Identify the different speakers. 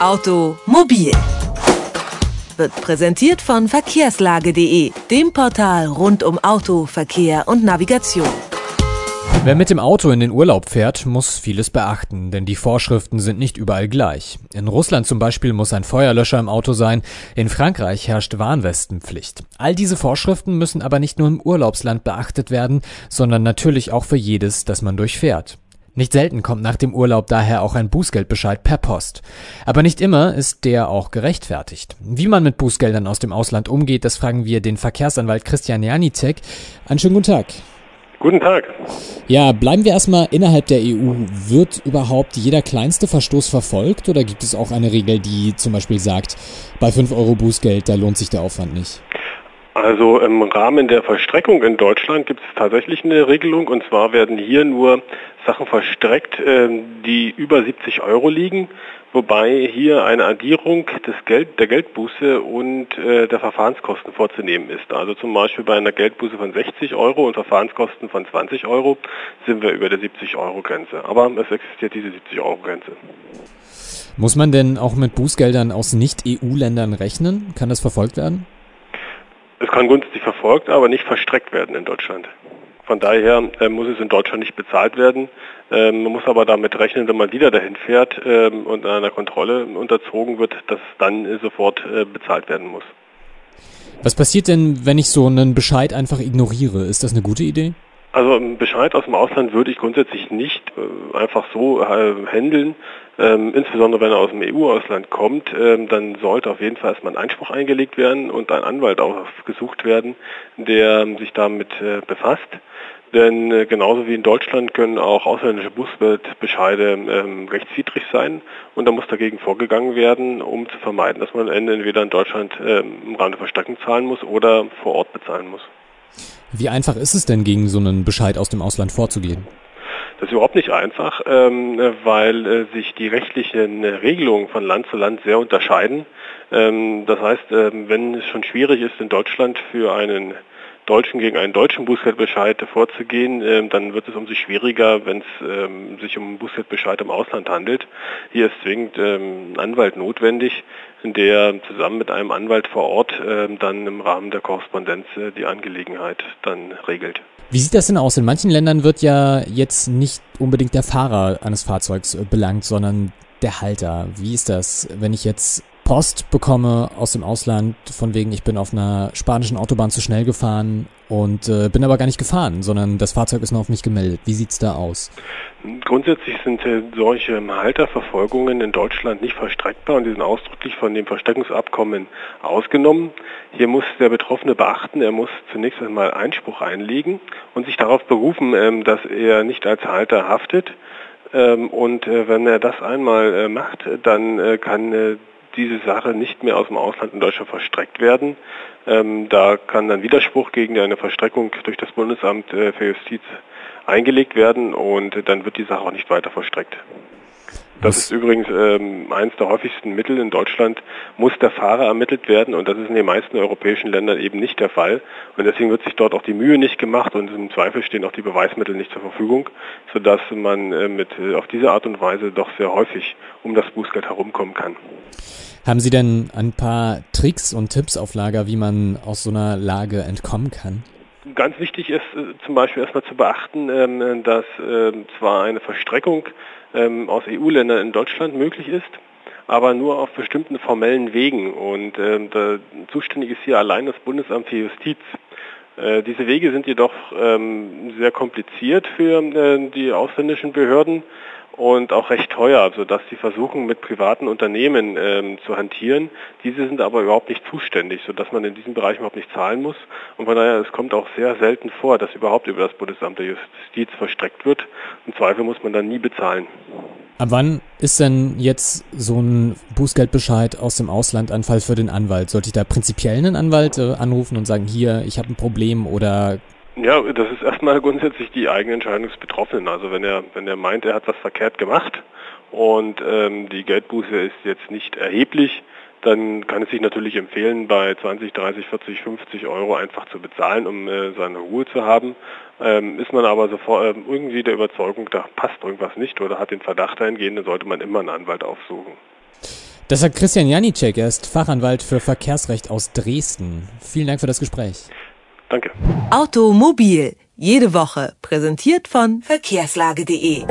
Speaker 1: Automobil wird präsentiert von verkehrslage.de, dem Portal rund um Auto, Verkehr und Navigation.
Speaker 2: Wer mit dem Auto in den Urlaub fährt, muss vieles beachten, denn die Vorschriften sind nicht überall gleich. In Russland zum Beispiel muss ein Feuerlöscher im Auto sein, in Frankreich herrscht Warnwestenpflicht. All diese Vorschriften müssen aber nicht nur im Urlaubsland beachtet werden, sondern natürlich auch für jedes, das man durchfährt. Nicht selten kommt nach dem Urlaub daher auch ein Bußgeldbescheid per Post. Aber nicht immer ist der auch gerechtfertigt. Wie man mit Bußgeldern aus dem Ausland umgeht, das fragen wir den Verkehrsanwalt Christian Janicek. Einen schönen guten Tag.
Speaker 3: Guten Tag.
Speaker 2: Ja, bleiben wir erstmal innerhalb der EU. Wird überhaupt jeder kleinste Verstoß verfolgt oder gibt es auch eine Regel, die zum Beispiel sagt, bei 5 Euro Bußgeld, da lohnt sich der Aufwand nicht?
Speaker 3: Also im Rahmen der Verstreckung in Deutschland gibt es tatsächlich eine Regelung und zwar werden hier nur Sachen verstreckt, ähm, die über 70 Euro liegen, wobei hier eine Addierung des Geld, der Geldbuße und äh, der Verfahrenskosten vorzunehmen ist. Also zum Beispiel bei einer Geldbuße von 60 Euro und Verfahrenskosten von 20 Euro sind wir über der 70 Euro Grenze. Aber es existiert diese 70 Euro Grenze.
Speaker 2: Muss man denn auch mit Bußgeldern aus Nicht-EU-Ländern rechnen? Kann das verfolgt werden?
Speaker 3: Es kann günstig verfolgt, aber nicht verstreckt werden in Deutschland. Von daher äh, muss es in Deutschland nicht bezahlt werden. Ähm, man muss aber damit rechnen, wenn man wieder dahin fährt ähm, und einer Kontrolle unterzogen wird, dass es dann sofort äh, bezahlt werden muss.
Speaker 2: Was passiert denn, wenn ich so einen Bescheid einfach ignoriere? Ist das eine gute Idee?
Speaker 3: Also einen Bescheid aus dem Ausland würde ich grundsätzlich nicht äh, einfach so äh, handeln. Ähm, insbesondere wenn er aus dem EU-Ausland kommt, ähm, dann sollte auf jeden Fall erstmal ein Einspruch eingelegt werden und ein Anwalt auch gesucht werden, der ähm, sich damit äh, befasst. Denn äh, genauso wie in Deutschland können auch ausländische Bußgeldbescheide ähm, rechtswidrig sein und da muss dagegen vorgegangen werden, um zu vermeiden, dass man am Ende entweder in Deutschland ähm, im Rahmen der Verstreckung zahlen muss oder vor Ort bezahlen muss.
Speaker 2: Wie einfach ist es denn, gegen so einen Bescheid aus dem Ausland vorzugehen?
Speaker 3: Das ist überhaupt nicht einfach, ähm, weil äh, sich die rechtlichen Regelungen von Land zu Land sehr unterscheiden. Ähm, das heißt, ähm, wenn es schon schwierig ist, in Deutschland für einen Deutschen gegen einen deutschen Bußgeldbescheid vorzugehen, ähm, dann wird es umso schwieriger, wenn es ähm, sich um Bußgeldbescheid im Ausland handelt. Hier ist zwingend ähm, ein Anwalt notwendig, der zusammen mit einem Anwalt vor Ort dann im Rahmen der Korrespondenz äh, die Angelegenheit dann regelt.
Speaker 2: Wie sieht das denn aus? In manchen Ländern wird ja jetzt nicht unbedingt der Fahrer eines Fahrzeugs äh, belangt, sondern der Halter. Wie ist das, wenn ich jetzt Post bekomme aus dem Ausland, von wegen, ich bin auf einer spanischen Autobahn zu schnell gefahren und äh, bin aber gar nicht gefahren, sondern das Fahrzeug ist nur auf mich gemeldet. Wie sieht's da aus?
Speaker 3: Grundsätzlich sind äh, solche Halterverfolgungen in Deutschland nicht verstreckbar und die sind ausdrücklich von dem Versteckungsabkommen ausgenommen. Hier muss der Betroffene beachten, er muss zunächst einmal Einspruch einlegen und sich darauf berufen, ähm, dass er nicht als Halter haftet. Ähm, und äh, wenn er das einmal äh, macht, dann äh, kann äh, diese Sache nicht mehr aus dem Ausland in Deutschland verstreckt werden. Ähm, da kann dann Widerspruch gegen eine Verstreckung durch das Bundesamt äh, für Justiz eingelegt werden und dann wird die Sache auch nicht weiter verstreckt. Das ist übrigens ähm, eines der häufigsten Mittel in Deutschland, muss der Fahrer ermittelt werden und das ist in den meisten europäischen Ländern eben nicht der Fall. Und deswegen wird sich dort auch die Mühe nicht gemacht und im Zweifel stehen auch die Beweismittel nicht zur Verfügung, sodass man äh, mit, äh, auf diese Art und Weise doch sehr häufig um das Bußgeld herumkommen kann.
Speaker 2: Haben Sie denn ein paar Tricks und Tipps auf Lager, wie man aus so einer Lage entkommen kann?
Speaker 3: Ganz wichtig ist äh, zum Beispiel erstmal zu beachten, ähm, dass äh, zwar eine Verstreckung ähm, aus EU-Ländern in Deutschland möglich ist, aber nur auf bestimmten formellen Wegen. Und ähm, zuständig ist hier allein das Bundesamt für Justiz. Äh, diese Wege sind jedoch ähm, sehr kompliziert für äh, die ausländischen Behörden und auch recht teuer, sodass sie versuchen, mit privaten Unternehmen ähm, zu hantieren. Diese sind aber überhaupt nicht zuständig, sodass man in diesem Bereich überhaupt nicht zahlen muss. Und von daher, es kommt auch sehr selten vor, dass überhaupt über das Bundesamt der Justiz verstreckt wird. Im Zweifel muss man dann nie bezahlen.
Speaker 2: Ab wann ist denn jetzt so ein Bußgeldbescheid aus dem Ausland ein Fall für den Anwalt? Sollte ich da prinzipiell einen Anwalt äh, anrufen und sagen, hier, ich habe ein Problem oder
Speaker 3: ja, das ist erstmal grundsätzlich die eigene Entscheidung des Betroffenen. Also wenn er, wenn er meint, er hat was verkehrt gemacht und ähm, die Geldbuße ist jetzt nicht erheblich, dann kann es sich natürlich empfehlen, bei 20, 30, 40, 50 Euro einfach zu bezahlen, um äh, seine Ruhe zu haben. Ähm, ist man aber sofort äh, irgendwie der Überzeugung, da passt irgendwas nicht oder hat den Verdacht eingehend, dann sollte man immer einen Anwalt aufsuchen.
Speaker 2: Das sagt Christian Janicek, er ist Fachanwalt für Verkehrsrecht aus Dresden. Vielen Dank für das Gespräch.
Speaker 3: Danke.
Speaker 1: Automobil, jede Woche, präsentiert von verkehrslage.de.